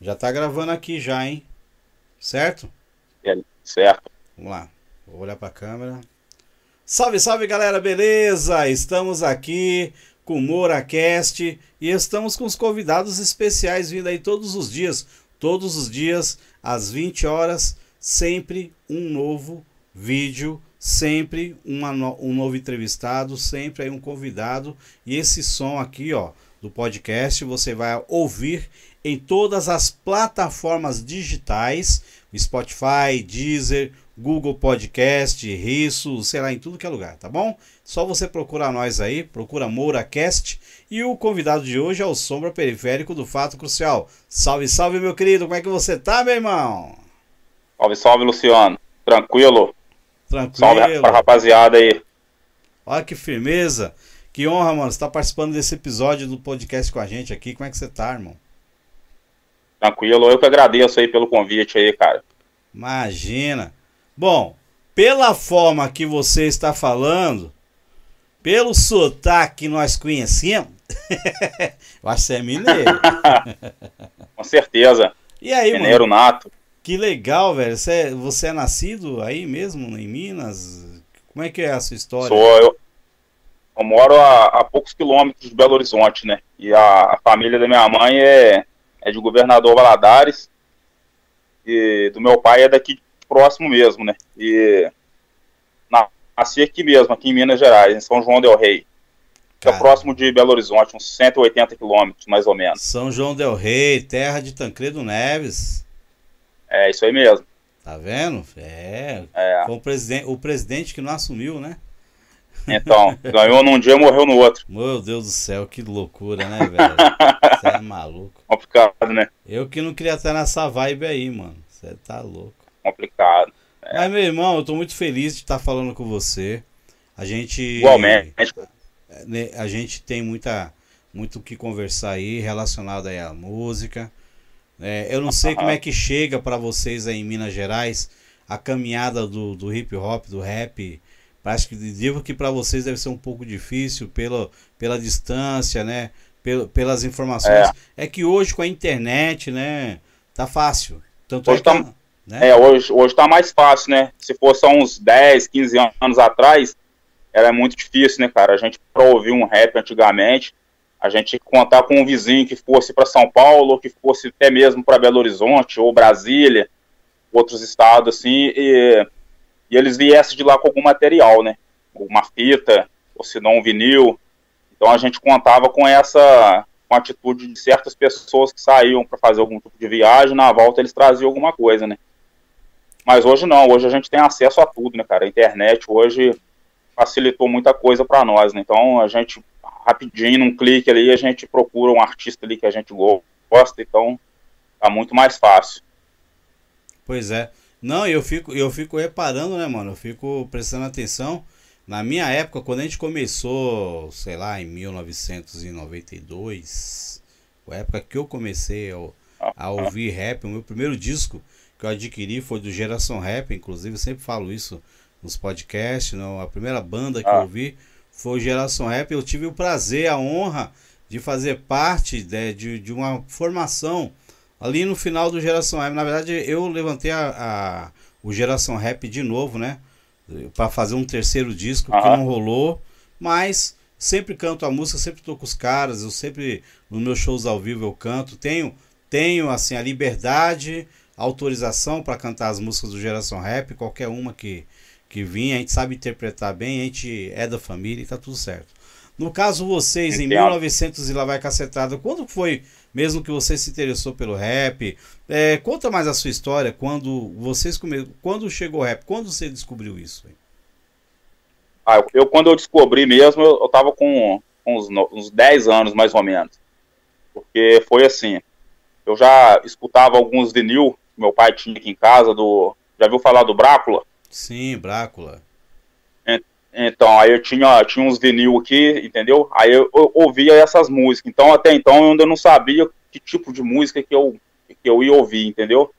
Já tá gravando aqui já, hein? Certo? É, certo. Vamos lá. Vou olhar pra câmera. Salve, salve galera, beleza? Estamos aqui com o MoraCast e estamos com os convidados especiais vindo aí todos os dias. Todos os dias, às 20 horas, sempre um novo vídeo, sempre uma um novo entrevistado, sempre aí um convidado. E esse som aqui, ó, do podcast, você vai ouvir em todas as plataformas digitais, Spotify, Deezer, Google Podcast, Risso, sei lá, em tudo que é lugar, tá bom? Só você procurar nós aí, procura MouraCast. E o convidado de hoje é o Sombra Periférico do Fato Crucial. Salve, salve, meu querido, como é que você tá, meu irmão? Salve, salve, Luciano. Tranquilo? Tranquilo. Salve pra rapaziada aí. Olha que firmeza. Que honra, mano, você tá participando desse episódio do podcast com a gente aqui. Como é que você tá, irmão? Tranquilo, eu que agradeço aí pelo convite aí, cara. Imagina. Bom, pela forma que você está falando, pelo sotaque que nós conhecemos, eu acho que você é mineiro. Com certeza. E aí, mineiro mano? nato. Que legal, velho. Você, é, você é nascido aí mesmo, em Minas? Como é que é a sua história? Sou, eu, eu moro a, a poucos quilômetros de Belo Horizonte, né? E a, a família da minha mãe é, é de Governador Valadares. E do meu pai é daqui próximo mesmo, né? E nasci aqui mesmo, aqui em Minas Gerais, em São João del Rei. Que é próximo de Belo Horizonte, uns 180 quilômetros, mais ou menos. São João del Rei, terra de Tancredo Neves. É, isso aí mesmo. Tá vendo? É. é. Foi o presidente, o presidente que não assumiu, né? Então, ganhou num dia e morreu no outro. Meu Deus do céu, que loucura, né, velho? Você é maluco. Complicado, né? Eu que não queria estar nessa vibe aí, mano. Você tá louco. Complicado. É. Mas, meu irmão, eu tô muito feliz de estar falando com você. A gente. Igualmente. Né, a gente tem muita, muito o que conversar aí relacionado aí à música. É, eu não sei como é que chega para vocês aí em Minas Gerais a caminhada do, do hip hop, do rap. Acho que digo que para vocês deve ser um pouco difícil pela, pela distância, né? Pel, pelas informações. É. é. que hoje com a internet, né? Tá fácil. Tanto hoje é, que, tá, né? é hoje, hoje tá mais fácil, né? Se fosse há uns 10, 15 anos atrás, era muito difícil, né, cara? A gente para ouvir um rap antigamente, a gente tinha que contar com um vizinho que fosse para São Paulo, que fosse até mesmo para Belo Horizonte, ou Brasília, outros estados, assim, e, e eles viessem de lá com algum material, né? Uma fita, ou se não um vinil. Então a gente contava com essa com a atitude de certas pessoas que saíam para fazer algum tipo de viagem, na volta eles traziam alguma coisa, né? Mas hoje não, hoje a gente tem acesso a tudo, né, cara? A internet hoje facilitou muita coisa para nós, né? Então a gente rapidinho, num clique ali, a gente procura um artista ali que a gente gosta, então tá muito mais fácil. Pois é. Não, eu fico, eu fico reparando, né, mano? Eu fico prestando atenção. Na minha época, quando a gente começou, sei lá, em 1992, a época que eu comecei a, a ouvir rap, o meu primeiro disco que eu adquiri foi do Geração Rap, inclusive eu sempre falo isso nos podcasts, não, a primeira banda que ah. eu ouvi foi Geração Rap. Eu tive o prazer, a honra de fazer parte de, de, de uma formação ali no final do Geração Rap. Na verdade, eu levantei a, a o Geração Rap de novo, né? Para fazer um terceiro disco que não rolou, mas sempre canto a música, sempre tô com os caras, eu sempre nos meus shows ao vivo eu canto, tenho tenho assim a liberdade, a autorização para cantar as músicas do Geração Rap, qualquer uma que que vinha, a gente sabe interpretar bem, a gente é da família e tá tudo certo. No caso, vocês, em 1900 e lá vai cacetada, quando foi mesmo que você se interessou pelo rap? É, conta mais a sua história, quando vocês come... quando chegou o rap, quando você descobriu isso? Ah, eu, eu, quando eu descobri mesmo, eu, eu tava com, com uns, uns 10 anos, mais ou menos. Porque foi assim, eu já escutava alguns vinil que meu pai tinha aqui em casa, do... Já viu falar do Brácula? Sim, Brácula. Então, aí eu tinha, tinha uns vinil aqui, entendeu? Aí eu, eu, ouvia essas músicas. Então, até então, eu ainda não sabia que tipo de música que eu, que eu ia ouvir, entendeu?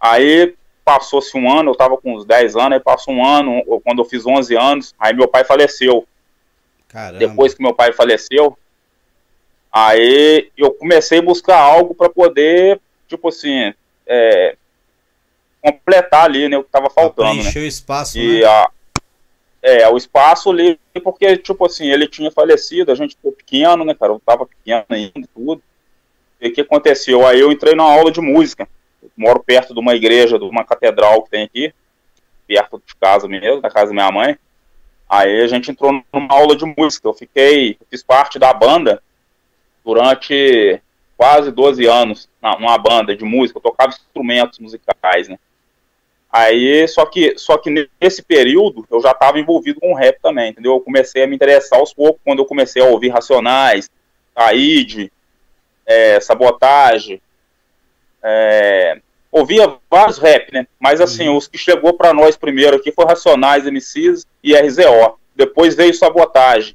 Aí passou-se um ano, eu tava com uns 10 anos, aí passou um ano, quando eu fiz 11 anos, aí meu pai faleceu. Caramba. Depois que meu pai faleceu, aí eu comecei a buscar algo para poder tipo assim, é, completar ali, né, o que tava faltando, Preencher né? o espaço, E né? a, é, o espaço ali, porque, tipo assim, ele tinha falecido, a gente ficou pequeno, né, cara? Eu tava pequeno ainda tudo. E o que aconteceu? Aí eu entrei numa aula de música. Eu moro perto de uma igreja, de uma catedral que tem aqui, perto de casa mesmo, da casa da minha mãe. Aí a gente entrou numa aula de música. Eu fiquei, fiz parte da banda durante quase 12 anos, numa banda de música. Eu tocava instrumentos musicais, né? Aí, só que, só que nesse período eu já estava envolvido com rap também, entendeu? Eu comecei a me interessar aos poucos quando eu comecei a ouvir Racionais, Aide, é, Sabotagem, é, ouvia vários rap, né? Mas assim, uhum. os que chegou para nós primeiro aqui foi Racionais, MCs e RZO. Depois veio Sabotagem.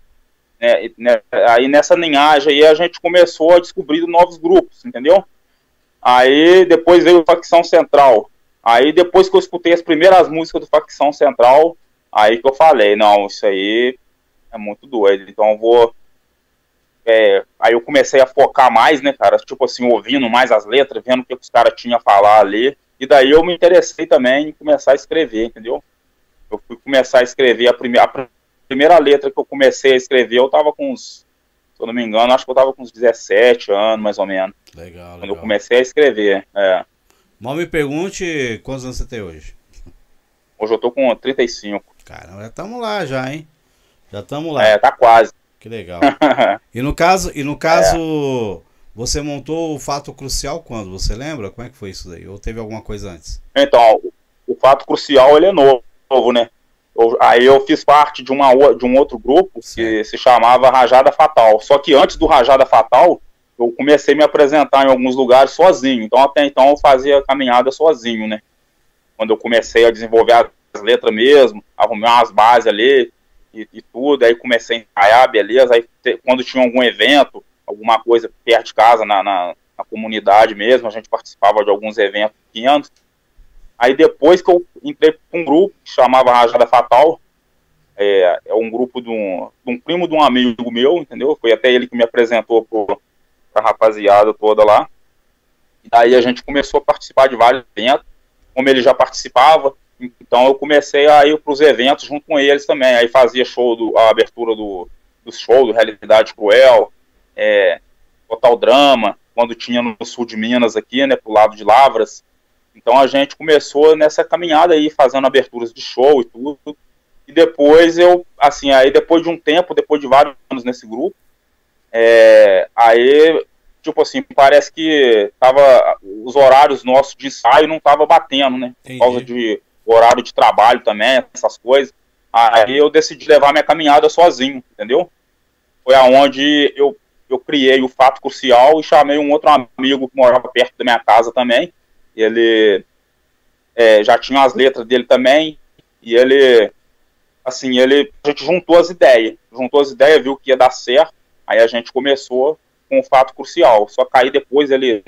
Né? né? Aí nessa linhagem aí a gente começou a descobrir novos grupos, entendeu? Aí depois veio Facção Central. Aí depois que eu escutei as primeiras músicas do Facção Central, aí que eu falei, não, isso aí é muito doido. Então eu vou. É, aí eu comecei a focar mais, né, cara? Tipo assim, ouvindo mais as letras, vendo o que os caras tinham a falar ali. E daí eu me interessei também em começar a escrever, entendeu? Eu fui começar a escrever a primeira, a primeira letra que eu comecei a escrever, eu tava com uns, se eu não me engano, acho que eu tava com uns 17 anos, mais ou menos. Legal, Quando legal. eu comecei a escrever, é. Mal me pergunte quantos anos você tem hoje. Hoje eu tô com 35. Caramba, já estamos lá já, hein? Já estamos lá. É, tá quase. Que legal. e no caso, e no caso, é. você montou o fato crucial quando? Você lembra? Como é que foi isso daí? Ou teve alguma coisa antes? Então, o fato crucial ele é novo, né? Eu, aí eu fiz parte de, uma, de um outro grupo Sim. que se chamava Rajada Fatal. Só que antes do Rajada Fatal, eu comecei a me apresentar em alguns lugares sozinho. Então, até então, eu fazia caminhada sozinho, né? Quando eu comecei a desenvolver as letras mesmo, arrumar as bases ali e, e tudo, aí comecei a ensaiar, beleza. Aí, quando tinha algum evento, alguma coisa perto de casa, na, na, na comunidade mesmo, a gente participava de alguns eventos pequenos. Aí, depois que eu entrei para um grupo que chamava Rajada Fatal, é, é um grupo de um, de um primo de um amigo meu, entendeu? Foi até ele que me apresentou pro a rapaziada toda lá. E daí a gente começou a participar de vários eventos, como ele já participava, então eu comecei a ir para os eventos junto com eles também. Aí fazia show, do, a abertura do, do show, do Realidade Cruel, é, Total Drama, quando tinha no sul de Minas aqui, né, pro lado de Lavras. Então a gente começou nessa caminhada aí, fazendo aberturas de show e tudo. E depois eu, assim, aí depois de um tempo, depois de vários anos nesse grupo, é, aí, tipo assim, parece que tava, os horários nossos de ensaio não tava batendo, né? Entendi. Por causa de horário de trabalho também, essas coisas. Aí eu decidi levar minha caminhada sozinho, entendeu? Foi aonde eu, eu criei o Fato Crucial e chamei um outro amigo que morava perto da minha casa também. Ele é, já tinha as letras dele também, e ele, assim, ele, a gente juntou as ideias, juntou as ideias, viu que ia dar certo, Aí a gente começou com um fato crucial. Só que aí depois ele,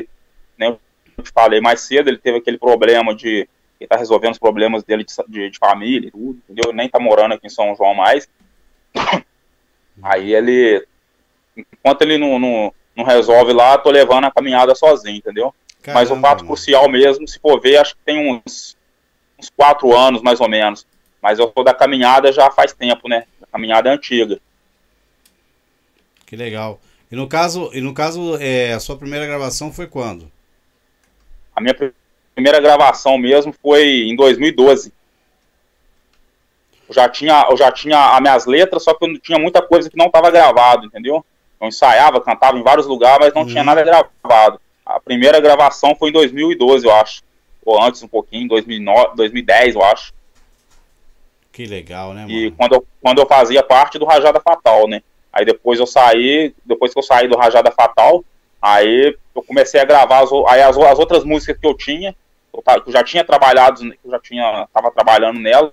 né, eu te falei mais cedo, ele teve aquele problema de ele tá resolvendo os problemas dele de, de, de família e tudo, entendeu? Nem tá morando aqui em São João mais. Aí ele, enquanto ele não, não, não resolve lá, tô levando a caminhada sozinho, entendeu? Caramba, Mas o fato mano. crucial mesmo, se for ver, acho que tem uns, uns quatro anos, mais ou menos. Mas eu tô da caminhada já faz tempo, né? A caminhada é antiga. Que legal. E no caso, e no caso é, a sua primeira gravação foi quando? A minha primeira gravação mesmo foi em 2012. Eu já tinha, eu já tinha as minhas letras, só que eu tinha muita coisa que não estava gravado, entendeu? Eu ensaiava, cantava em vários lugares, mas não tinha nada gravado. A primeira gravação foi em 2012, eu acho. Ou antes um pouquinho, 2009, 2010, eu acho. Que legal, né, mano? E quando eu, quando eu fazia parte do Rajada Fatal, né? Aí depois eu saí, depois que eu saí do Rajada Fatal, aí eu comecei a gravar as, aí as, as outras músicas que eu tinha, eu, eu já tinha trabalhado, eu já tinha, tava trabalhando nelas.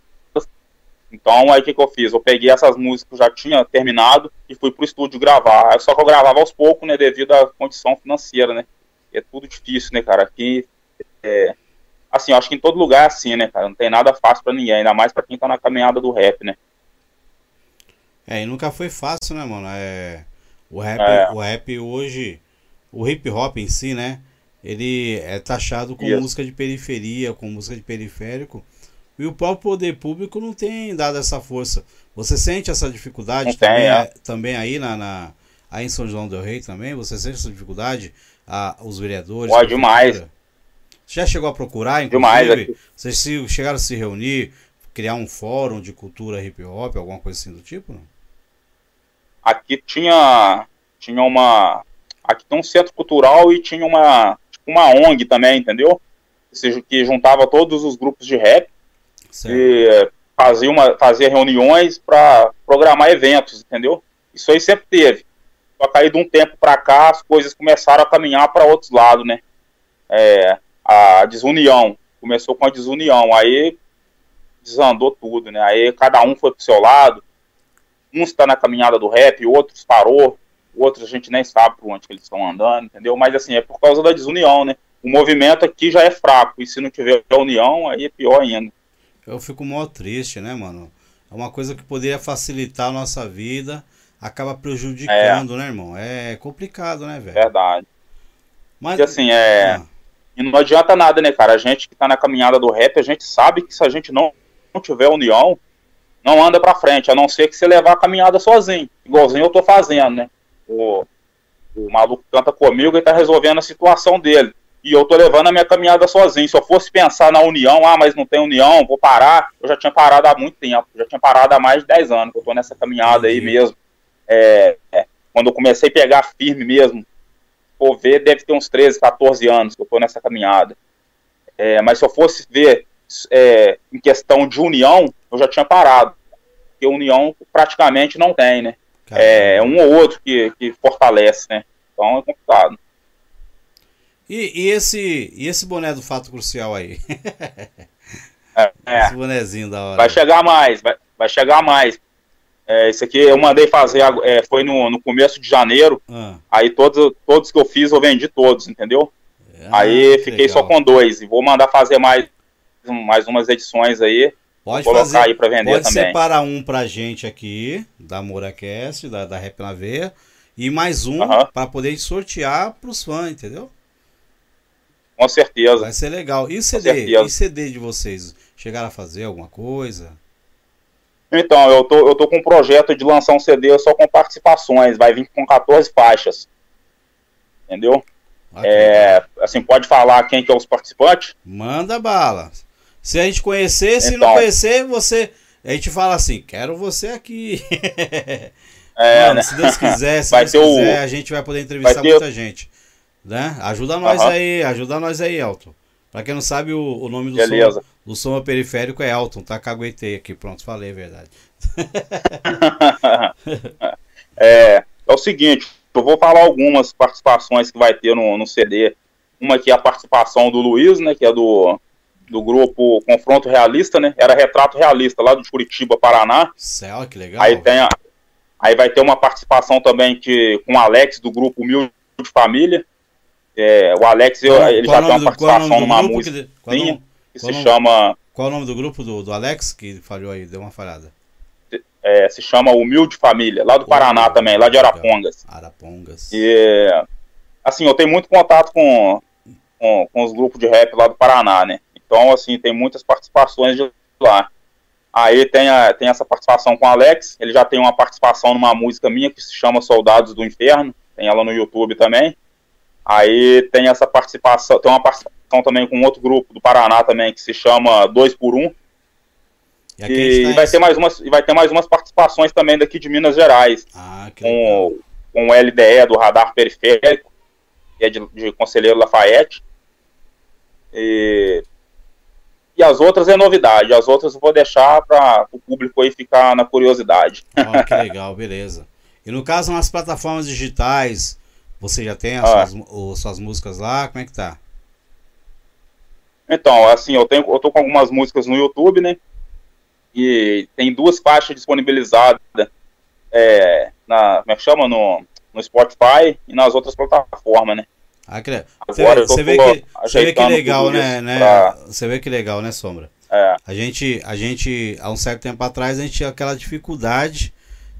Então aí o que, que eu fiz? Eu peguei essas músicas que eu já tinha terminado e fui pro estúdio gravar. Só que eu gravava aos poucos, né, devido à condição financeira, né? É tudo difícil, né, cara? Aqui, é, assim, eu acho que em todo lugar é assim, né, cara? Não tem nada fácil para ninguém, ainda mais para quem tá na caminhada do rap, né? É, e nunca foi fácil, né, mano? É, o, rap, é. o rap hoje, o hip hop em si, né? ele é taxado com Isso. música de periferia, com música de periférico. E o próprio poder público não tem dado essa força. Você sente essa dificuldade também, tem, é. também aí na, na, aí em São João del Rei também? Você sente essa dificuldade? A, os vereadores? Pode demais. Já chegou a procurar, inclusive? Demais. Vocês se, chegaram a se reunir, criar um fórum de cultura hip hop, alguma coisa assim do tipo? Não? Aqui tinha, tinha uma. Aqui tem um centro cultural e tinha uma, tipo uma ONG também, entendeu? Que juntava todos os grupos de rap certo. e fazia, uma, fazia reuniões para programar eventos, entendeu? Isso aí sempre teve. Só que aí de um tempo para cá as coisas começaram a caminhar para outros lados, né? É, a desunião. Começou com a desunião. Aí desandou tudo, né? Aí cada um foi pro seu lado. Uns está na caminhada do rap, outros parou, outros a gente nem sabe por onde eles estão andando, entendeu? Mas assim, é por causa da desunião, né? O movimento aqui já é fraco, e se não tiver união, aí é pior ainda. Eu fico mó triste, né, mano? É uma coisa que poderia facilitar a nossa vida, acaba prejudicando, é. né, irmão? É complicado, né, velho? Verdade. Mas, e assim, é. Ah. E não adianta nada, né, cara? A gente que tá na caminhada do rap, a gente sabe que se a gente não, não tiver união, não anda pra frente, a não ser que você levar a caminhada sozinho. Igualzinho eu tô fazendo, né? O, o maluco canta comigo e tá resolvendo a situação dele. E eu tô levando a minha caminhada sozinho. Se eu fosse pensar na união, ah, mas não tem união, vou parar, eu já tinha parado há muito tempo. Já tinha parado há mais de 10 anos que eu tô nessa caminhada aí mesmo. É, é, quando eu comecei a pegar firme mesmo, for ver, deve ter uns 13, 14 anos que eu tô nessa caminhada. É, mas se eu fosse ver é, em questão de união, eu já tinha parado. Porque união praticamente não tem, né? Caramba. É um ou outro que, que fortalece, né? Então é complicado. E, e, esse, e esse boné do fato crucial aí? é, é. Esse bonezinho da hora. Vai chegar mais, vai, vai chegar mais. É, esse aqui eu mandei fazer, é, foi no, no começo de janeiro. Ah. Aí todos, todos que eu fiz eu vendi todos, entendeu? Ah, aí fiquei legal. só com dois. E vou mandar fazer mais, mais umas edições aí. Pode colocar fazer, aí para vender pode também. separar um pra gente aqui, da MoraCast, da, da Rap na Veia, e mais um uh -huh. para poder sortear pros fãs, entendeu? Com certeza. Vai ser legal. E CD? E CD de vocês? Chegaram a fazer alguma coisa? Então, eu tô, eu tô com um projeto de lançar um CD só com participações, vai vir com 14 faixas. Entendeu? Okay. É, assim, pode falar quem que é os participantes? Manda bala. Se a gente conhecer, se então, não conhecer, você. A gente fala assim, quero você aqui. É, Mano, né? se Deus quiser, se vai Deus quiser, o... a gente vai poder entrevistar vai muita gente. Né? Ajuda nós aí, ajuda nós aí, Elton. Pra quem não sabe, o, o nome do Beleza. som, do som periférico é Elton, tá? Caguetei aqui, pronto, falei a verdade. é, é o seguinte, eu vou falar algumas participações que vai ter no, no CD. Uma que é a participação do Luiz, né? Que é do, do grupo Confronto Realista, né? Era Retrato Realista, lá de Curitiba, Paraná. Céu, que legal. Aí, tem a, aí vai ter uma participação também que, com o Alex, do grupo Humilde Família. É, o Alex, qual, ele já tem uma participação numa música que, que, que se nome, chama. Qual o nome do grupo do, do Alex que falhou aí? Deu uma falhada. É, se chama Humilde Família, lá do Paraná também, lá de Arapongas. Arapongas. E, assim, eu tenho muito contato com, com, com os grupos de rap lá do Paraná, né? Então, assim, tem muitas participações de lá. Aí tem, a, tem essa participação com o Alex, ele já tem uma participação numa música minha que se chama Soldados do Inferno, tem ela no YouTube também. Aí tem essa participação, tem uma participação também com outro grupo do Paraná também que se chama Dois por Um. E, e tá vai, ter mais umas, vai ter mais umas participações também daqui de Minas Gerais. Ah, com, com o LDE do Radar Periférico, que é de, de Conselheiro Lafayette. E, e as outras é novidade. As outras eu vou deixar para o público aí ficar na curiosidade. Oh, que legal, beleza. E no caso, nas plataformas digitais, você já tem as ah. suas, suas músicas lá? Como é que tá? Então, assim, eu, tenho, eu tô com algumas músicas no YouTube, né? E tem duas faixas disponibilizadas é, na, como é que chama? No, no Spotify e nas outras plataformas, né? Que... Agora você, vê que, você vê que legal, né? né? Pra... Você vê que legal, né, Sombra? É. A gente, a gente, há um certo tempo atrás, a gente tinha aquela dificuldade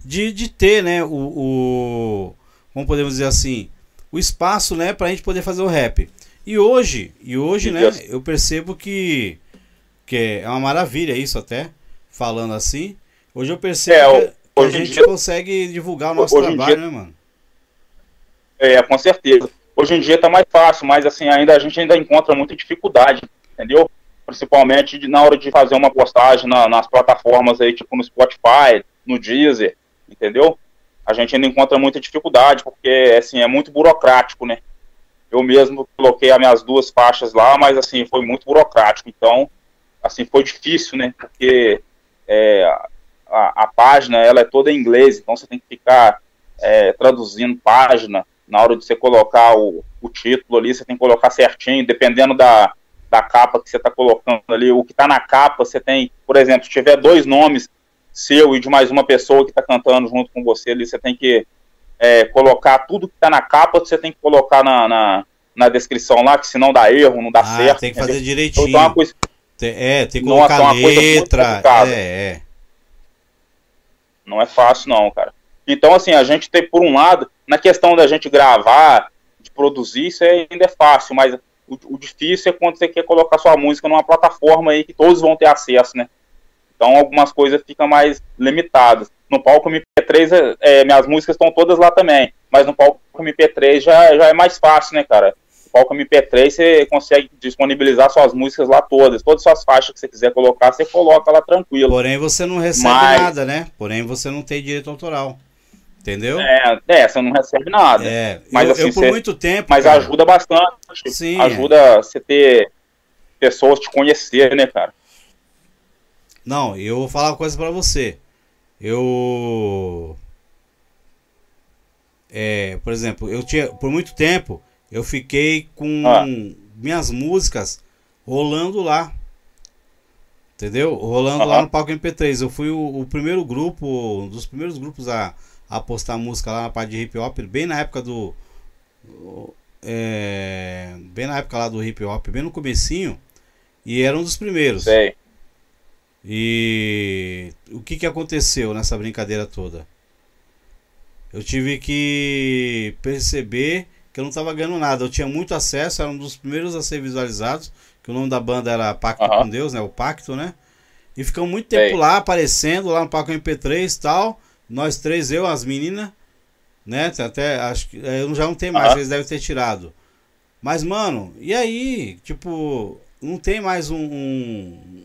de, de ter, né, o, o como podemos dizer assim, o espaço, né, pra gente poder fazer o rap. E hoje, e hoje, né, eu percebo que, que é uma maravilha isso até, falando assim. Hoje eu percebo é, que, a gente dia, consegue divulgar o nosso trabalho, dia, né, mano? É, com certeza. Hoje em dia tá mais fácil, mas assim, ainda a gente ainda encontra muita dificuldade, entendeu? Principalmente na hora de fazer uma postagem na, nas plataformas aí, tipo no Spotify, no Deezer, entendeu? A gente ainda encontra muita dificuldade, porque assim, é muito burocrático, né? Eu mesmo coloquei as minhas duas faixas lá, mas assim, foi muito burocrático. Então, assim, foi difícil, né? Porque é, a, a, página, ela é toda em inglês, então você tem que ficar é, traduzindo página, na hora de você colocar o, o título ali, você tem que colocar certinho, dependendo da, da capa que você está colocando ali. O que está na capa, você tem, por exemplo, se tiver dois nomes, seu e de mais uma pessoa que está cantando junto com você ali, você tem que é, colocar tudo que está na capa, você tem que colocar na, na, na, descrição lá, que senão dá erro, não dá ah, certo. Tem que fazer direitinho. Então, é, coisa, tem, é, tem que colocar Nossa, letra. É, é. Não é fácil, não, cara. Então, assim, a gente tem, por um lado, na questão da gente gravar, de produzir, isso ainda é fácil, mas o, o, difícil é quando você quer colocar sua música numa plataforma aí que todos vão ter acesso, né? Então, algumas coisas ficam mais limitadas. No palco MP3, é, minhas músicas estão todas lá também, mas no palco MP3 já, já é mais fácil, né, cara? No palco MP3 você consegue disponibilizar suas músicas lá todas, todas as suas faixas que você quiser colocar, você coloca lá tranquilo. Porém, você não recebe mas... nada, né? Porém, você não tem direito autoral. Entendeu? É, é, você não recebe nada. É, mas eu, assim, eu por você, muito tempo. Mas cara, ajuda bastante. Sim. Ajuda você ter pessoas te conhecer, né, cara? Não, eu vou falar uma coisa para você. Eu. É, por exemplo, eu tinha. Por muito tempo, eu fiquei com ah. minhas músicas rolando lá. Entendeu? Rolando lá no palco MP3. Eu fui o, o primeiro grupo, um dos primeiros grupos a a postar música lá na parte de hip hop, bem na época do. É, bem na época lá do hip hop, bem no comecinho, e era um dos primeiros. Sei. E o que, que aconteceu nessa brincadeira toda? Eu tive que perceber que eu não estava ganhando nada. Eu tinha muito acesso, era um dos primeiros a ser visualizados, que o nome da banda era Pacto uhum. com Deus, né? O Pacto, né? E ficamos muito tempo Sei. lá, aparecendo lá no Paco MP3 e tal. Nós três, eu, as meninas, né? Até acho que é, eu já não tenho mais, eles devem ter tirado. Mas, mano, e aí? Tipo, não tem mais um. Um.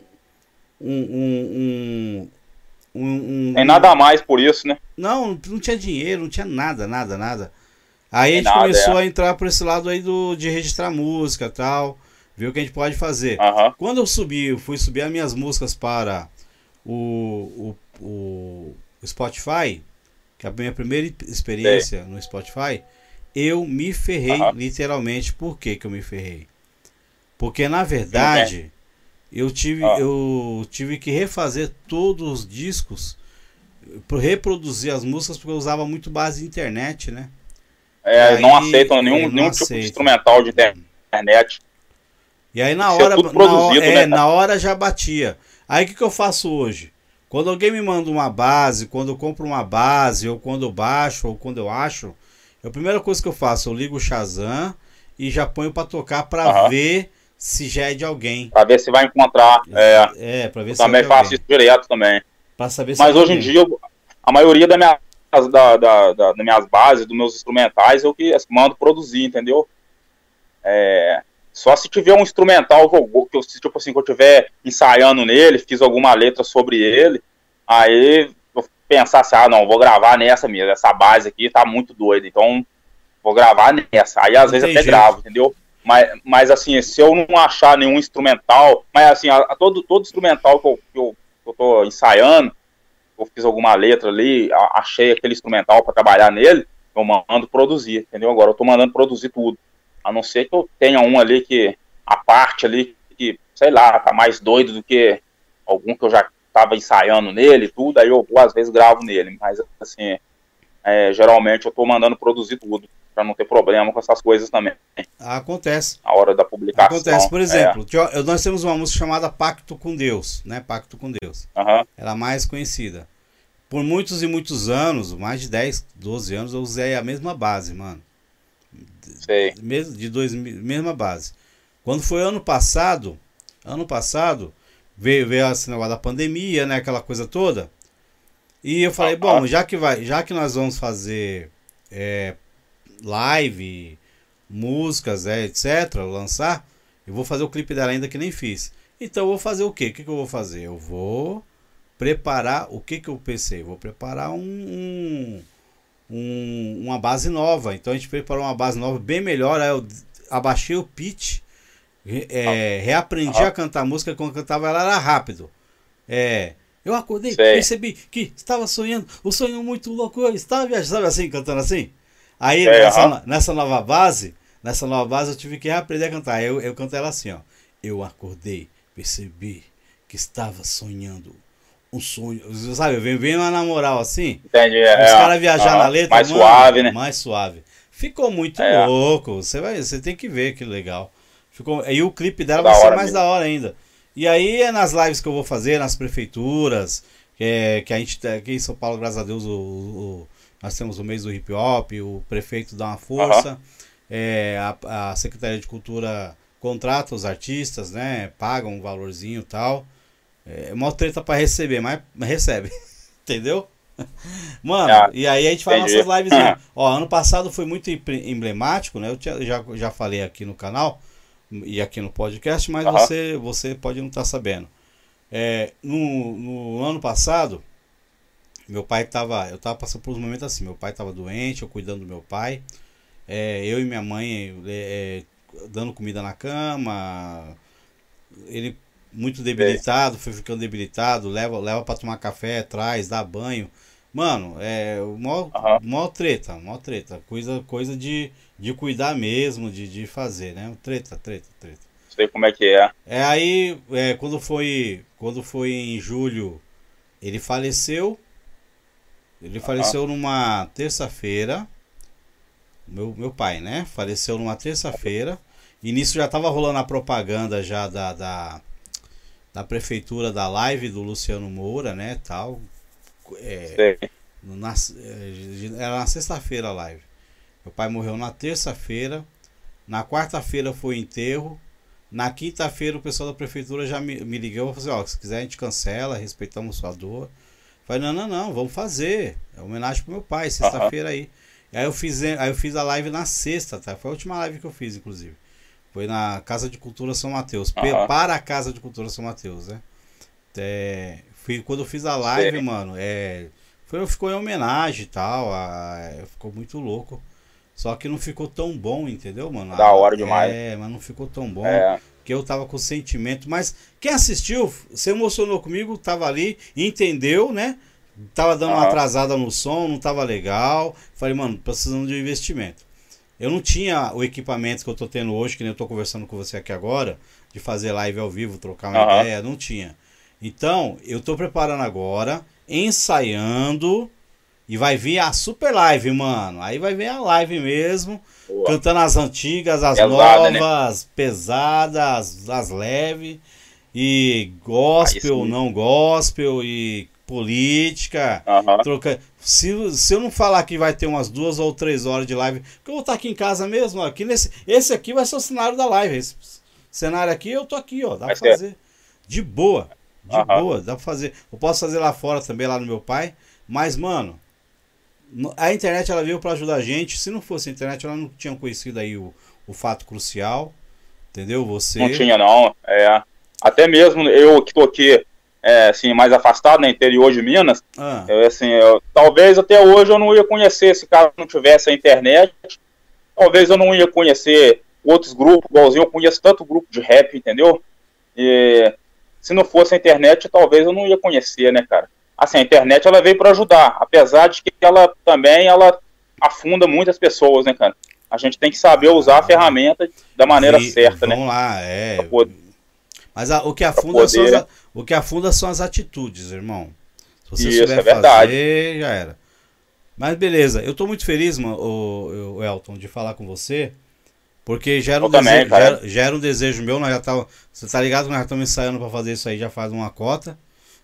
Um. um, um, um tem nada a mais por isso, né? Não, não tinha dinheiro, não tinha nada, nada, nada. Aí a gente nada, começou é. a entrar por esse lado aí do, de registrar música tal, ver o que a gente pode fazer. Quando eu subi, eu fui subir as minhas músicas para o, o, o Spotify, que é a minha primeira experiência no Spotify, eu me ferrei uhum. literalmente. Por que, que eu me ferrei? Porque na verdade eu tive, uhum. eu tive que refazer todos os discos para reproduzir as músicas porque eu usava muito base de internet, né? É, aí, não aceitam nenhum, nenhum tipo de instrumental de internet. E aí na hora, na é, né, na hora já batia. Aí o que, que eu faço hoje? Quando alguém me manda uma base, quando eu compro uma base, ou quando eu baixo, ou quando eu acho, a primeira coisa que eu faço, eu ligo o Shazam e já ponho para tocar para uhum. ver se já é de alguém. Para ver se vai encontrar. É, é para ver eu se também é faço alguém. isso direto também. Para saber se Mas é hoje em dia, a maioria da minha, da, da, da, das minhas bases, dos meus instrumentais, eu que mando produzir, entendeu? É, só se tiver um instrumental que eu, tipo assim, que eu tiver ensaiando nele, fiz alguma letra sobre ele, aí eu pensar assim, ah, não, vou gravar nessa mesmo, essa base aqui tá muito doida, então vou gravar nessa. Aí às não vezes até jeito. gravo, entendeu? Mas, mas assim, se eu não achar nenhum instrumental, mas assim, a, a todo, todo instrumental que eu, que, eu, que eu tô ensaiando, eu fiz alguma letra ali, achei aquele instrumental para trabalhar nele, eu mando produzir, entendeu? Agora eu tô mandando produzir tudo. A não ser que eu tenha um ali que, a parte ali, que, sei lá, tá mais doido do que algum que eu já tava ensaiando nele tudo, aí eu, às vezes gravo nele, mas assim, é, geralmente eu tô mandando produzir tudo, para não ter problema com essas coisas também. Acontece. A hora da publicação. Acontece, por exemplo, é. nós temos uma música chamada Pacto com Deus, né? Pacto com Deus. Uhum. Ela é mais conhecida. Por muitos e muitos anos, mais de 10, 12 anos, eu usei a mesma base, mano. Sei. de dois, mesma base. Quando foi ano passado, ano passado, veio, veio esse negócio da pandemia, né? Aquela coisa toda. E eu falei, bom, já que vai, já que nós vamos fazer é, live, músicas, é, etc., lançar, eu vou fazer o clipe dela ainda que nem fiz. Então eu vou fazer o quê? O que, que eu vou fazer? Eu vou preparar. O que, que eu pensei? Vou preparar um, um, um, uma base nova. Então a gente preparou uma base nova bem melhor. Aí eu abaixei o pitch, é, reaprendi a cantar a música. Quando eu cantava ela era rápido. É. Eu acordei, Sei. percebi que estava sonhando, o sonho muito louco, eu estava viajando, sabe assim, cantando assim? Aí nessa, nessa nova base, nessa nova base eu tive que reaprender a cantar. Eu, eu canto ela assim, ó. Eu acordei, percebi que estava sonhando um sonho. Sabe, vem, vem na moral assim. Entendi. É, os caras viajar na letra. Mais mano, suave, né? Mais suave. Ficou muito é. louco. Você, vai, você tem que ver que legal. Ficou, e o clipe dela da vai ser mais mesmo. da hora ainda. E aí é nas lives que eu vou fazer, nas prefeituras, que, é, que a gente aqui em São Paulo, graças a Deus, o, o nós temos o mês do hip hop, o prefeito dá uma força, uhum. é, a, a Secretaria de Cultura contrata os artistas, né? Pagam um valorzinho e tal. É uma treta para receber, mas recebe. Entendeu? Mano, ah, e aí a gente faz entendi. nossas lives. Ó, ano passado foi muito emblemático, né? Eu tinha, já, já falei aqui no canal e aqui no podcast, mas você, você pode não estar tá sabendo. É, no, no ano passado, meu pai tava. Eu tava passando por uns momentos assim. Meu pai tava doente, eu cuidando do meu pai. É, eu e minha mãe é, é dando comida na cama. Ele muito debilitado, foi ficando debilitado, leva, leva para tomar café, traz, dá banho. Mano, é mó, uhum. mó treta, mó treta. Coisa, coisa de, de cuidar mesmo, de, de fazer, né? Treta, treta, treta. Sei como é que é. É aí, é, quando foi. Quando foi em julho, ele faleceu. Ele uhum. faleceu numa terça-feira. Meu, meu pai, né? Faleceu numa terça-feira. E nisso já tava rolando a propaganda já da, da da prefeitura da live do Luciano Moura, né, tal. É, na, é, era na sexta-feira a live. Meu pai morreu na terça-feira. Na quarta-feira foi o enterro. Na quinta-feira o pessoal da prefeitura já me, me ligou e falou assim, ó, se quiser a gente cancela, respeitamos sua dor. Falei, não, não, não, vamos fazer. É homenagem pro meu pai, sexta-feira aí. E aí eu fiz, aí eu fiz a live na sexta, tá? Foi a última live que eu fiz, inclusive. Foi na Casa de Cultura São Mateus. Uhum. Para a Casa de Cultura São Mateus, né? É, fui, quando eu fiz a live, Sim. mano, é, foi, ficou em homenagem e tal. A, é, ficou muito louco. Só que não ficou tão bom, entendeu, mano? Da hora demais. É, mas não ficou tão bom. É. Que eu tava com sentimento. Mas quem assistiu, se emocionou comigo, tava ali, entendeu, né? Tava dando uhum. uma atrasada no som, não tava legal. Falei, mano, precisando de um investimento. Eu não tinha o equipamento que eu tô tendo hoje, que nem eu tô conversando com você aqui agora, de fazer live ao vivo, trocar uma uhum. ideia, não tinha. Então, eu tô preparando agora, ensaiando, e vai vir a super live, mano. Aí vai vir a live mesmo, Boa. cantando as antigas, as Pesada, né? novas, né? pesadas, as leves, e gospel, ah, não gospel, e política, uhum. troca. Se, se eu não falar que vai ter umas duas ou três horas de live, porque eu vou estar aqui em casa mesmo, ó, aqui nesse, esse aqui vai ser o cenário da live. Esse cenário aqui eu tô aqui, ó, dá vai pra fazer de boa, de uhum. boa, dá pra fazer. Eu posso fazer lá fora também, lá no meu pai, mas mano, a internet ela veio para ajudar a gente. Se não fosse a internet, ela não tinha conhecido aí o, o fato crucial, entendeu? Você não tinha não, é. Até mesmo eu que tô aqui é, assim, mais afastado, no né, interior de Minas, ah. eu, assim, eu, talvez até hoje eu não ia conhecer, se caso não tivesse a internet, talvez eu não ia conhecer outros grupos, igualzinho eu conheço tanto grupo de rap, entendeu? E se não fosse a internet, talvez eu não ia conhecer, né, cara? Assim, a internet ela veio para ajudar, apesar de que ela também ela afunda muitas pessoas, né, cara? A gente tem que saber usar a ferramenta da maneira e, certa, vamos né? Vamos lá, é. Mas a, o que afunda poder... são as, o que afunda são as atitudes, irmão. Se você Isso, souber é fazer, já era. Mas beleza, eu tô muito feliz, mano, o, o Elton, de falar com você. Porque já era, um também, desejo, já, já, era um desejo meu, nós já tava, você tá ligado que nós já estamos ensaiando para fazer isso aí já faz uma cota,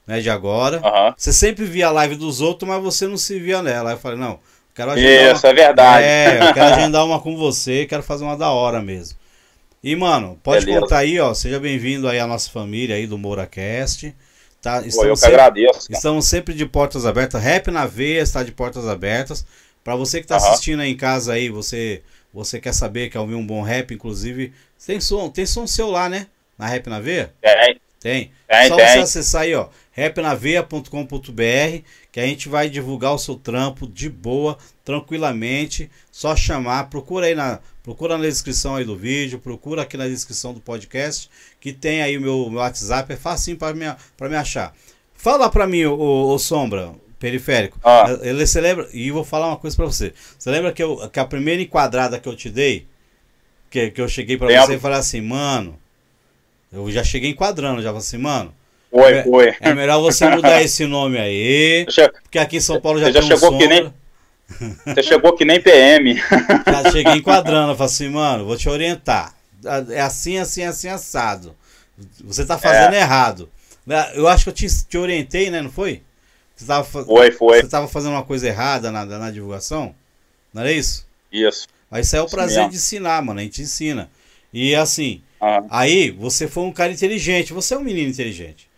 né, de agora. Você sempre via a live dos outros, mas você não se via nela. Aí eu falei, não, Quero Isso, uma... é verdade. É, eu quero agendar uma com você, quero fazer uma da hora mesmo. E, mano, pode Beleza. contar aí, ó. Seja bem-vindo aí à nossa família aí do MouraCast. Tá, estamos eu que sempre, agradeço. Cara. Estamos sempre de portas abertas. Rap na veia está de portas abertas. Para você que está uhum. assistindo aí em casa aí, você você quer saber, quer ouvir um bom rap, inclusive, tem som, tem som seu lá, né? Na Rap na Veia? Tem. Tem. tem Só tem. você acessar aí, ó, rapnaveia.com.br, que a gente vai divulgar o seu trampo de boa, tranquilamente. Só chamar, procura aí na, procura na descrição aí do vídeo, procura aqui na descrição do podcast, que tem aí o meu, meu WhatsApp, é facinho para me, pra me achar. Fala para mim, o, Sombra, periférico. Ah. Ele, você lembra? E vou falar uma coisa para você. Você lembra que, eu, que a primeira enquadrada que eu te dei, que, que eu cheguei para você e falei assim, mano, eu já cheguei enquadrando, já falei assim, mano. Foi, é, foi. É melhor você mudar esse nome aí. Porque aqui em São Paulo já, você já tem chegou um que nem Você chegou que nem PM. Já cheguei enquadrando, falei assim, mano, vou te orientar. É assim, assim, assim, assado. Você tá fazendo é. errado. Eu acho que eu te, te orientei, né? Não foi? Você tava, foi, foi. Você tava fazendo uma coisa errada na, na divulgação? Não era isso? Isso. Mas isso é o isso prazer mesmo. de ensinar, mano. A gente ensina. E assim, ah. aí você foi um cara inteligente. Você é um menino inteligente.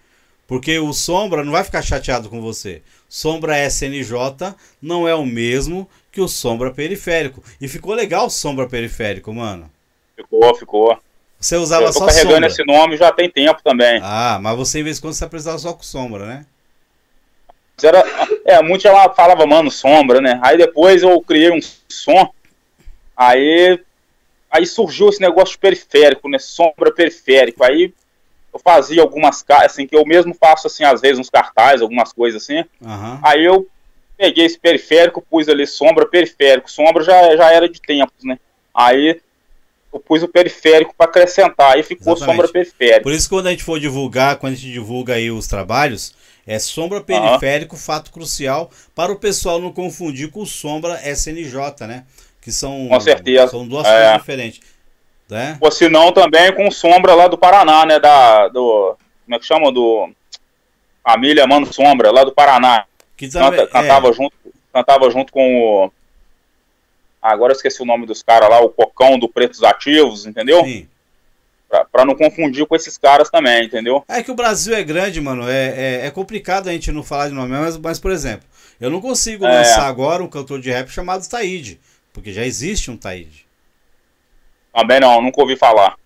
Porque o Sombra não vai ficar chateado com você. Sombra SNJ não é o mesmo que o Sombra Periférico. E ficou legal o Sombra Periférico, mano. Ficou, ficou. Você usava eu tô só carregando sombra. esse nome já tem tempo também. Ah, mas você em vez de quando você apresentava só com sombra, né? Era, é, muito ela falava, mano, sombra, né? Aí depois eu criei um som. Aí, aí surgiu esse negócio periférico, né? Sombra periférico. Aí eu fazia algumas assim, que eu mesmo faço assim, às vezes, uns cartazes, algumas coisas assim. Uhum. Aí eu peguei esse periférico, pus ali sombra periférico. Sombra já, já era de tempos, né? Aí eu pus o periférico para acrescentar, aí ficou Exatamente. sombra periférica. Por isso quando a gente for divulgar, quando a gente divulga aí os trabalhos, é sombra periférico, uhum. fato crucial, para o pessoal não confundir com sombra SNJ, né? Que são, com certeza. são duas é. coisas diferentes. Né? Ou se não, também com sombra lá do Paraná, né? Da, do, como é que chama? Do Família Mano Sombra, lá do Paraná. Que também, Canta, cantava, é. junto, cantava junto com o agora eu esqueci o nome dos caras lá, o Cocão do Pretos Ativos, entendeu? Sim. Pra, pra, não confundir com esses caras também, entendeu? É que o Brasil é grande, mano. É, é, é complicado a gente não falar de nome, mas, mas por exemplo, eu não consigo é. lançar agora um cantor de rap chamado Taíde, porque já existe um Taíde. Também não, nunca ouvi falar.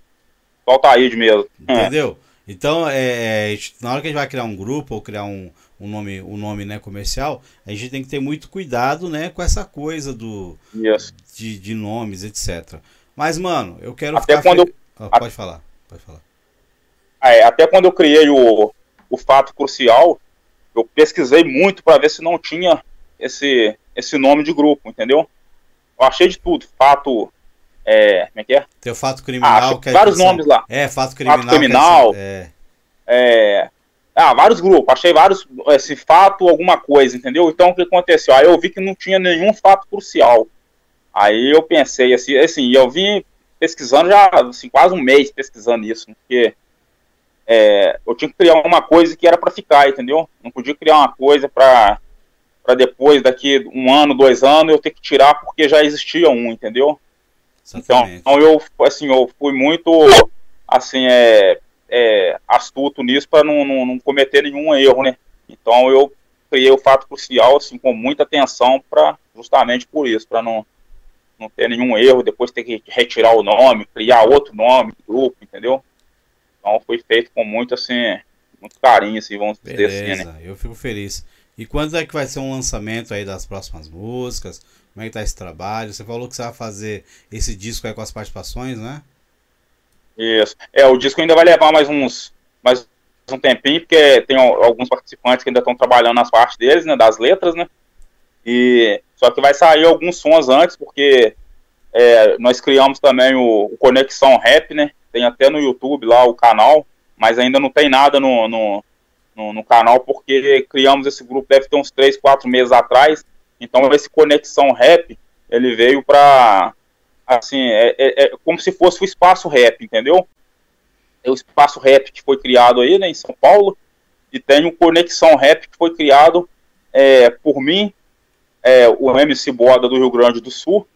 Só o Taíde mesmo. Entendeu? Então, é, é na hora que a gente vai criar um grupo ou criar um, um nome, um nome né, comercial, a gente tem que ter muito cuidado né, com essa coisa do yes. de, de nomes, etc. Mas, mano, eu quero até quando fe... oh, Pode falar, pode falar. É, até quando eu criei o, o fato crucial, eu pesquisei muito para ver se não tinha esse, esse nome de grupo, entendeu? Eu achei de tudo, fato. É, como é que é? Tem o fato criminal. Ah, vários nomes lá. É, fato criminal. Fato criminal. É. é ah, vários grupos, achei vários, esse fato, alguma coisa, entendeu? Então o que aconteceu? Aí eu vi que não tinha nenhum fato crucial. Aí eu pensei assim, assim, eu vim pesquisando já, assim, quase um mês pesquisando isso, porque é, eu tinha que criar uma coisa que era para ficar, entendeu? Não podia criar uma coisa para depois, daqui um ano, dois anos, eu ter que tirar porque já existia um, entendeu? Então, então eu, assim, eu fui muito, assim, é, é, astuto nisso para não, não, não, cometer nenhum erro, né? Então eu criei o fato crucial assim com muita atenção para justamente por isso, para não não ter nenhum erro, depois ter que retirar o nome, criar outro nome, grupo, entendeu? Então foi feito com muito assim, muito carinho, assim, vamos Beleza, dizer assim, né? Eu fico feliz. E quando é que vai ser um lançamento aí das próximas músicas? Como é que tá esse trabalho? Você falou que você vai fazer esse disco aí com as participações, né? Isso. É, o disco ainda vai levar mais uns mais um tempinho, porque tem alguns participantes que ainda estão trabalhando nas partes deles, né, das letras, né? E só que vai sair alguns sons antes, porque é, nós criamos também o, o, Conexão Rap, né? Tem até no YouTube lá o canal, mas ainda não tem nada no, no, no, no canal, porque criamos esse grupo, deve ter uns 3, 4 meses atrás. Então esse Conexão Rap, ele veio para assim, é, é, é, como se fosse o espaço rap, entendeu? É o espaço rap que foi criado aí, né, em São Paulo, e tem o Conexão Rap que foi criado é, por mim, é, o MC Boda do Rio Grande do Sul,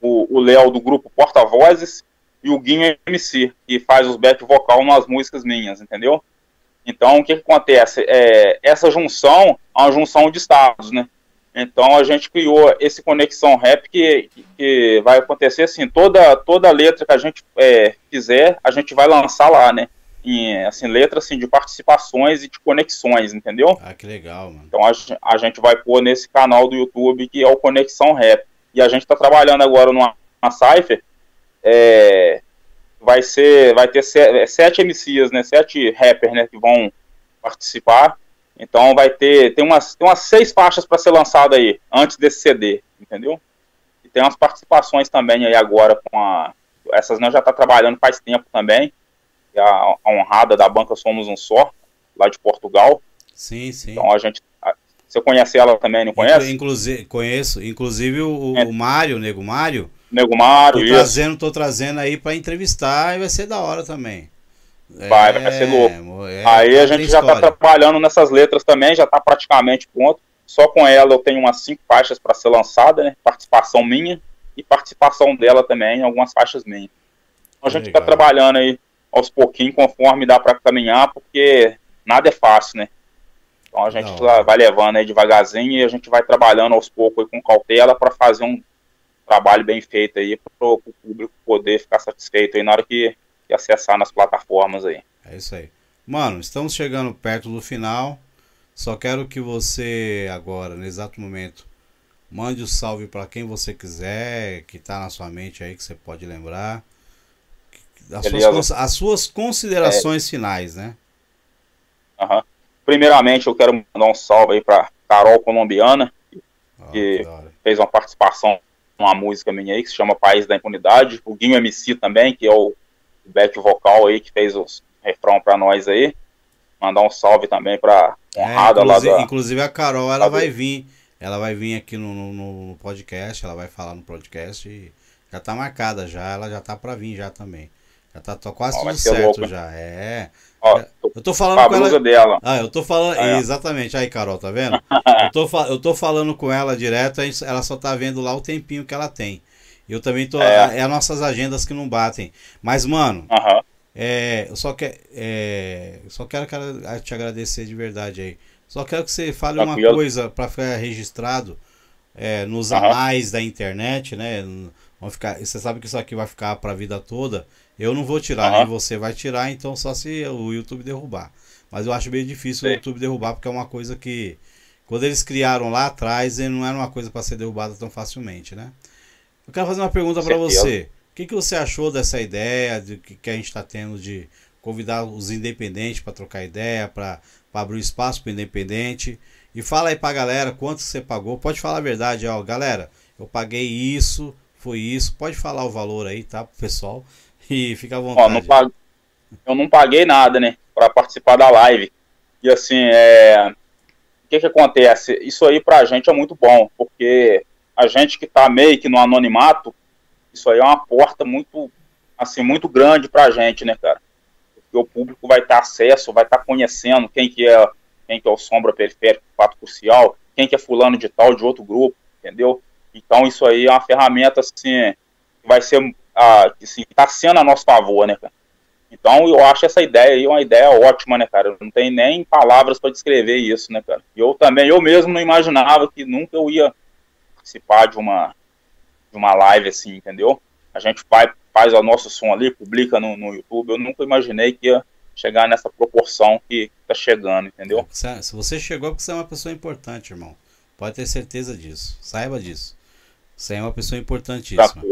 o Léo do grupo Porta-Vozes e o Guinho MC, que faz os back vocal nas músicas minhas, entendeu? Então, o que, que acontece? É, essa junção é uma junção de estados, né? Então, a gente criou esse Conexão Rap que, que vai acontecer assim, toda, toda letra que a gente é, fizer, a gente vai lançar lá, né? Em, assim, letra assim, de participações e de conexões, entendeu? Ah, que legal, mano. Então, a, a gente vai pôr nesse canal do YouTube que é o Conexão Rap. E a gente está trabalhando agora numa, numa Cypher, é, vai ser, vai ter é, sete MCs, né, sete rappers, né, que vão participar. Então vai ter, tem umas, tem umas seis faixas para ser lançada aí, antes desse CD, entendeu? E tem umas participações também aí agora com a, essas nós já tá trabalhando faz tempo também, a, a honrada da banca Somos Um Só, lá de Portugal. Sim, sim. Então a gente, você conhece ela também, não conhece? Inclusive, conheço, inclusive o, é. o Mário, o Nego Mário, Nego Mário, tô isso. trazendo, tô trazendo aí para entrevistar e vai ser da hora também. Vai, é, vai ser louco. É, aí a gente já tá trabalhando nessas letras também, já tá praticamente pronto. Só com ela eu tenho umas cinco faixas para ser lançada, né? Participação minha e participação dela também algumas faixas minhas. Então a gente tá trabalhando aí aos pouquinhos, conforme dá para caminhar, porque nada é fácil, né? Então a gente Não. vai levando aí devagarzinho e a gente vai trabalhando aos poucos com cautela para fazer um trabalho bem feito aí para o público poder ficar satisfeito aí na hora que, que, acessar nas plataformas aí. É isso aí. Mano, estamos chegando perto do final. Só quero que você agora, no exato momento, mande o um salve para quem você quiser, que está na sua mente aí, que você pode lembrar. As, suas, as suas, considerações é. finais, né? Uhum. Primeiramente, eu quero mandar um salve aí para Carol Colombiana, oh, que, que fez uma participação uma música minha aí que se chama País da Impunidade. O Guinho MC também, que é o back vocal aí que fez os refrão para nós aí. Mandar um salve também pra honrada é, lá da... Inclusive a Carol, ela vai vir. Ela vai vir aqui no, no, no, podcast, ela vai falar no podcast e já tá marcada já, ela já tá pra vir já também. Já tá tô quase Ó, tudo certo louco, já. É. Ó, eu tô falando com ela. Dela. Ah, eu tô falando. Exatamente. Aí, Carol, tá vendo? eu, tô, eu tô falando com ela direto, ela só tá vendo lá o tempinho que ela tem. Eu também tô. É, é as nossas agendas que não batem. Mas, mano, é, eu só, quer, é, só quero, quero te agradecer de verdade aí. Só quero que você fale uma coisa para ficar registrado é, nos uh -huh. anais da internet, né? Vão ficar, você sabe que isso aqui vai ficar para a vida toda. Eu não vou tirar, uhum. nem você vai tirar, então só se o YouTube derrubar. Mas eu acho meio difícil Sim. o YouTube derrubar, porque é uma coisa que, quando eles criaram lá atrás, não era uma coisa para ser derrubada tão facilmente, né? Eu quero fazer uma pergunta para você. O que, que você achou dessa ideia de que, que a gente está tendo de convidar os independentes para trocar ideia, para abrir espaço para independente? E fala aí para a galera quanto você pagou. Pode falar a verdade, ó, galera. Eu paguei isso, foi isso. Pode falar o valor aí, tá, pro pessoal? E fica à vontade. Ó, não. Eu não paguei nada, né, para participar da live. E assim, é... o que que acontece? Isso aí pra gente é muito bom, porque a gente que tá meio que no anonimato, isso aí é uma porta muito, assim, muito grande pra gente, né, cara? Porque o público vai ter acesso, vai estar tá conhecendo quem que é, quem que é o sombra periférico, fato crucial, quem que é fulano de tal de outro grupo, entendeu? Então isso aí é uma ferramenta assim que vai ser a, assim, tá sendo a nosso favor, né, cara? Então eu acho essa ideia aí uma ideia ótima, né, cara? Não tem nem palavras para descrever isso, né, cara? Eu também, eu mesmo não imaginava que nunca eu ia participar de uma de uma live assim, entendeu? A gente vai, faz o nosso som ali, publica no, no YouTube. Eu nunca imaginei que ia chegar nessa proporção que tá chegando, entendeu? Se você chegou, é porque você é uma pessoa importante, irmão. Pode ter certeza disso. Saiba disso. Você é uma pessoa importantíssima.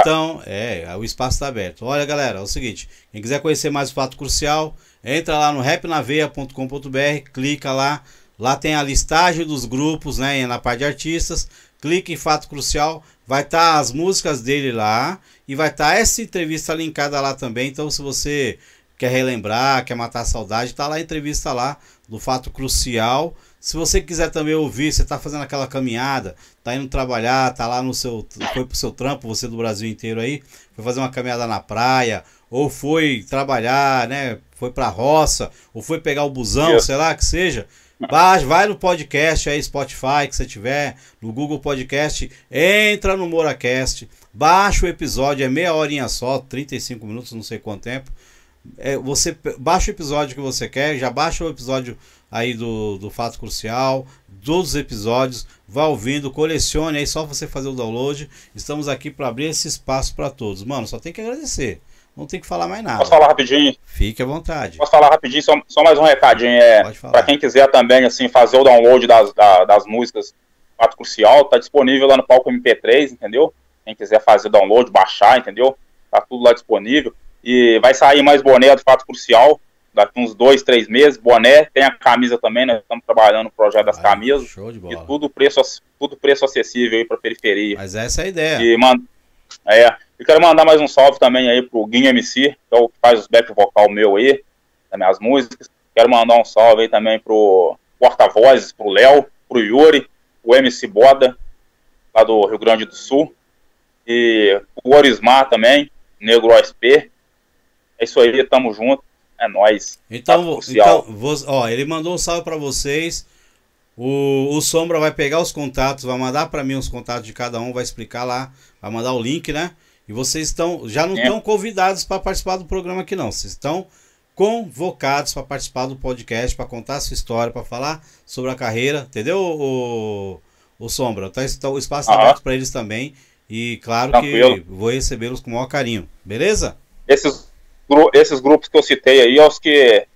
Então, é, o espaço está aberto. Olha, galera, é o seguinte: quem quiser conhecer mais o Fato Crucial, entra lá no rapnaveia.com.br, clica lá. Lá tem a listagem dos grupos, né? Na parte de artistas. Clique em Fato Crucial. Vai estar tá as músicas dele lá. E vai estar tá essa entrevista linkada lá também. Então, se você quer relembrar, quer matar a saudade, tá lá a entrevista lá do Fato Crucial. Se você quiser também ouvir, você está fazendo aquela caminhada, tá indo trabalhar, tá lá no seu. Foi pro seu trampo, você do Brasil inteiro aí, foi fazer uma caminhada na praia, ou foi trabalhar, né? Foi pra roça, ou foi pegar o busão, sei lá que seja. Baixa, vai no podcast aí, Spotify, que você tiver, no Google Podcast, entra no Moracast, baixa o episódio, é meia horinha só, 35 minutos, não sei quanto tempo. É, você baixa o episódio que você quer, já baixa o episódio aí do, do Fato Crucial, todos os episódios, vá ouvindo, colecione aí, só você fazer o download. Estamos aqui para abrir esse espaço para todos. Mano, só tem que agradecer. Não tem que falar mais nada. Posso falar rapidinho? Fique à vontade. Posso falar rapidinho, só, só mais um recadinho. É, para quem quiser também assim fazer o download das, da, das músicas Fato Crucial, tá disponível lá no palco MP3, entendeu? Quem quiser fazer download, baixar, entendeu? Tá tudo lá disponível. E vai sair mais boné do Fato Crucial daqui uns dois, três meses. Boné, tem a camisa também, nós estamos trabalhando no projeto das camisas. Show de bola. E tudo preço, tudo preço acessível aí para periferia. Mas essa é a ideia. E, man... é, e quero mandar mais um salve também aí pro Guinho MC, que é o que faz os back vocal meu aí, das minhas músicas. Quero mandar um salve aí também pro Porta-Vozes, pro Léo, pro Yuri, o MC Boda, lá do Rio Grande do Sul. E o Orismar também, Negro OSP. É isso aí, tamo junto. É nóis. Então, então ó, ele mandou um salve para vocês. O, o Sombra vai pegar os contatos, vai mandar para mim os contatos de cada um, vai explicar lá, vai mandar o link, né? E vocês estão já não estão é. convidados para participar do programa aqui não. Vocês estão convocados para participar do podcast, para contar a sua história, para falar sobre a carreira, entendeu? O, o Sombra, tá, tá o espaço está aberto para eles também. E claro Tranquilo. que vou recebê-los com o maior carinho, beleza? Esses esses grupos que eu citei aí, é os que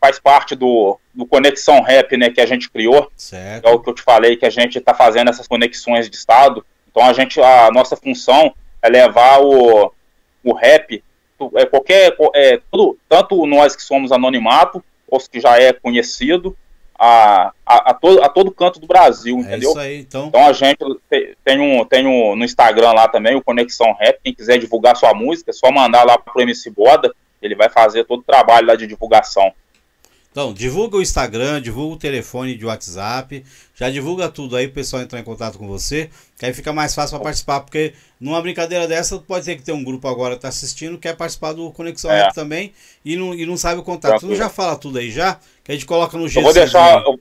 faz parte do, do Conexão Rap, né, que a gente criou. Certo. É o que eu te falei, que a gente está fazendo essas conexões de estado. Então a gente, a nossa função é levar o, o rap, é qualquer, é, tudo, tanto nós que somos anonimato, os que já é conhecido, a, a, a, todo, a todo canto do Brasil, é entendeu? Isso aí, então. então a gente tem, um, tem um no Instagram lá também, o Conexão Rap, quem quiser divulgar sua música, é só mandar lá pro MC Boda, ele vai fazer todo o trabalho lá de divulgação. Então, divulga o Instagram, divulga o telefone de WhatsApp, já divulga tudo aí, o pessoal entrar em contato com você, que aí fica mais fácil para participar, porque numa brincadeira dessa, pode ter que ter um grupo agora que tá assistindo, quer participar do Conexão é. Rap também, e não, e não sabe o contato. Tu já fala tudo aí já, que a gente coloca no GC. Eu vou deixar, eu,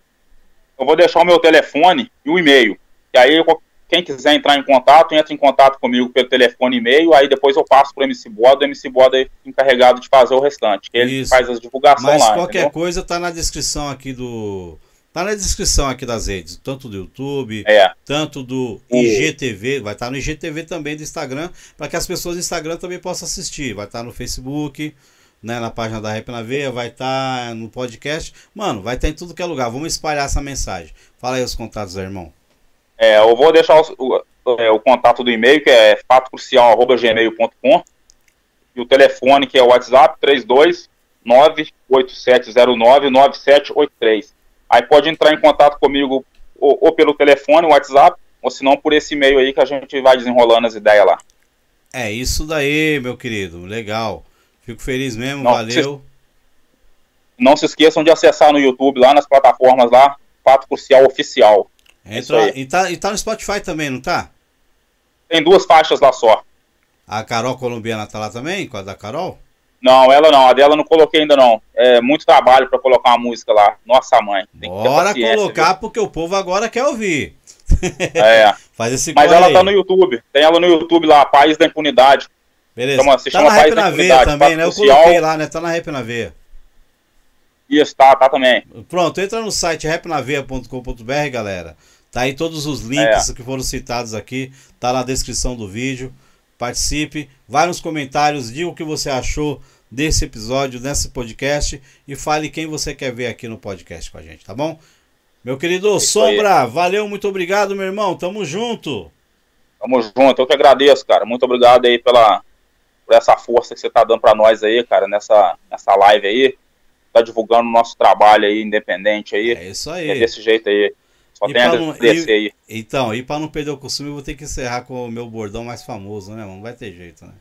eu, vou deixar o meu telefone e o e-mail, que aí quem quiser entrar em contato, entra em contato comigo pelo telefone e e-mail, aí depois eu passo pro MC Boda, o MC Boda é encarregado de fazer o restante, ele Isso. faz as divulgações Mas lá. Mas qualquer entendeu? coisa tá na descrição aqui do... Tá na descrição aqui das redes, tanto do YouTube, é. tanto do IGTV, vai estar tá no IGTV também do Instagram, para que as pessoas do Instagram também possam assistir. Vai estar tá no Facebook, né, na página da Rap na Veia, vai estar tá no podcast. Mano, vai estar tá em tudo que é lugar. Vamos espalhar essa mensagem. Fala aí os contatos, irmão. É, eu vou deixar o, o, é, o contato do e-mail, que é fatocrucial.gmail.com e o telefone, que é o WhatsApp 32987099783. Aí pode entrar em contato comigo ou, ou pelo telefone, WhatsApp, ou se não por esse e-mail aí que a gente vai desenrolando as ideias lá. É isso daí, meu querido. Legal. Fico feliz mesmo, não, valeu. Se, não se esqueçam de acessar no YouTube, lá nas plataformas lá, Fato Crucial Oficial. Entra, e, tá, e tá no Spotify também, não tá? Tem duas faixas lá só. A Carol Colombiana tá lá também, com a da Carol? Não, ela não, a dela não coloquei ainda não. É muito trabalho para colocar uma música lá. Nossa mãe. Bora colocar viu? porque o povo agora quer ouvir. É. Faz esse Mas ela aí. tá no YouTube. Tem ela no YouTube lá, País da Impunidade. Beleza. Chama, tá chama na Rap na Veia também, né? Eu coloquei lá, né? Tá na Rap na Veia. Isso, tá, tá também. Pronto, entra no site rapnaveia.com.br, galera. Tá aí todos os links é. que foram citados aqui, tá na descrição do vídeo. Participe, vai nos comentários, diga o que você achou desse episódio, desse podcast e fale quem você quer ver aqui no podcast com a gente, tá bom? Meu querido é Sombra, aí. valeu, muito obrigado, meu irmão. Tamo junto. Tamo junto, eu que agradeço, cara. Muito obrigado aí pela por essa força que você tá dando para nós aí, cara, nessa, nessa live aí. Tá divulgando o nosso trabalho aí, independente aí. É isso aí. É desse jeito aí. Só e tem a descer aí. Então, e para não perder o costume, eu vou ter que encerrar com o meu bordão mais famoso, né, mano? Não vai ter jeito, né?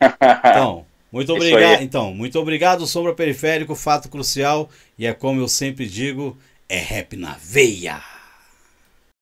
Então, muito obrigado. Então, muito obrigado, Sombra Periférico, fato crucial. E é como eu sempre digo, é rap na veia.